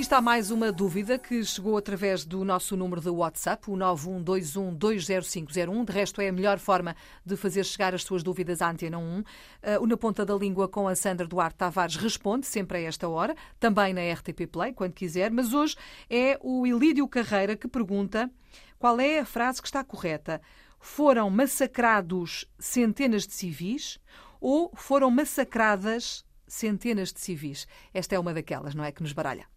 está mais uma dúvida que chegou através do nosso número de WhatsApp, o 912120501. De resto, é a melhor forma de fazer chegar as suas dúvidas à Antena 1. Eh, o Na Ponta da Língua com a Sandra Duarte Tavares responde sempre a esta hora, também na RTP Play, quando quiser. Mas hoje é o Ilídio Carreira que pergunta qual é a frase que está correta. Foram massacrados centenas de civis ou foram massacradas centenas de civis? Esta é uma daquelas, não é? Que nos baralha.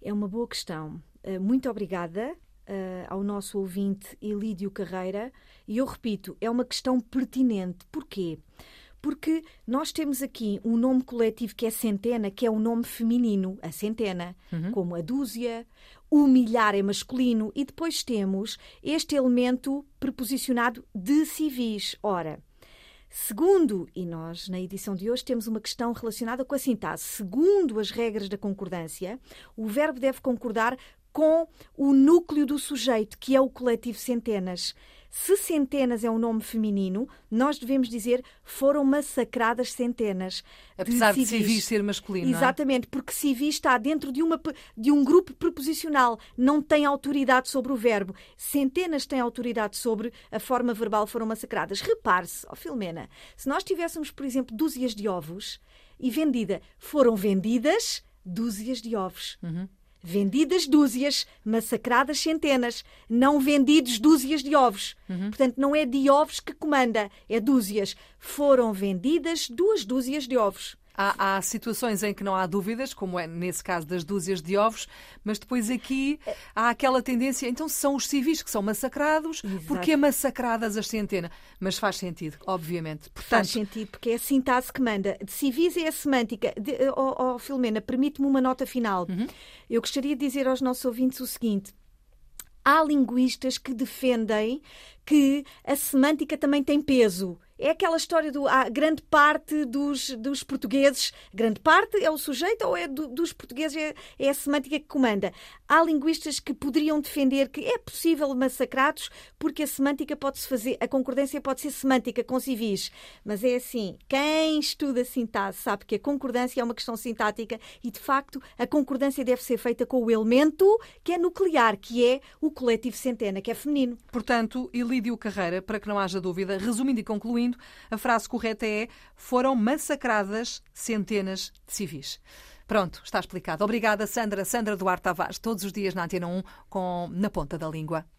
É uma boa questão. Eh, muito obrigada uh, ao nosso ouvinte Elídio Carreira. E eu repito, é uma questão pertinente. Porquê? Porque nós temos aqui um nome coletivo que é centena, que é um nome feminino, a centena, uhum. como a dúzia, o milhar é masculino, e depois temos este elemento preposicionado de civis. Ora, Segundo, e nós na edição de hoje temos uma questão relacionada com a sintaxe. Segundo as regras da concordância, o verbo deve concordar com o núcleo do sujeito, que é o coletivo centenas. Se centenas é um nome feminino, nós devemos dizer foram massacradas centenas. Apesar de civis, de civis ser masculino. É? Exatamente, é? porque civis está dentro de, uma, de um grupo preposicional, não tem autoridade sobre o verbo. Centenas têm autoridade sobre a forma verbal foram massacradas. Repare-se, ó oh Filomena, se nós tivéssemos, por exemplo, dúzias de ovos e vendida, foram vendidas dúzias de ovos. Uhum. Vendidas dúzias, massacradas centenas, não vendidos dúzias de ovos. Uhum. Portanto, não é de ovos que comanda, é dúzias. Foram vendidas duas dúzias de ovos. Há, há, situações em que não há dúvidas, como é nesse caso das dúzias de ovos, mas depois aqui há aquela tendência, então são os civis que são massacrados, Exato. porque é massacradas as centenas? Mas faz sentido, obviamente. Portanto... Faz sentido, porque é a sintase que manda. De civis é a semântica. De, oh, oh, Filomena, permite-me uma nota final. Uhum. Eu gostaria de dizer aos nossos ouvintes o seguinte. Há linguistas que defendem que a semântica também tem peso é aquela história do a grande parte dos, dos portugueses, grande parte é o sujeito ou é do, dos portugueses é, é, a semântica que comanda. Há linguistas que poderiam defender que é possível massacrados porque a semântica pode-se fazer, a concordância pode ser semântica com civis, mas é assim, quem estuda sintaxe sabe que a concordância é uma questão sintática e de facto a concordância deve ser feita com o elemento que é nuclear, que é o coletivo centena, que é feminino. Portanto, Ilídio Carreira, para que não haja dúvida, resumindo e concluindo, a frase correta é: foram massacradas centenas de civis. Pronto, está explicado. Obrigada, Sandra. Sandra Duarte Tavares, todos os dias na Antena 1, com Na Ponta da Língua.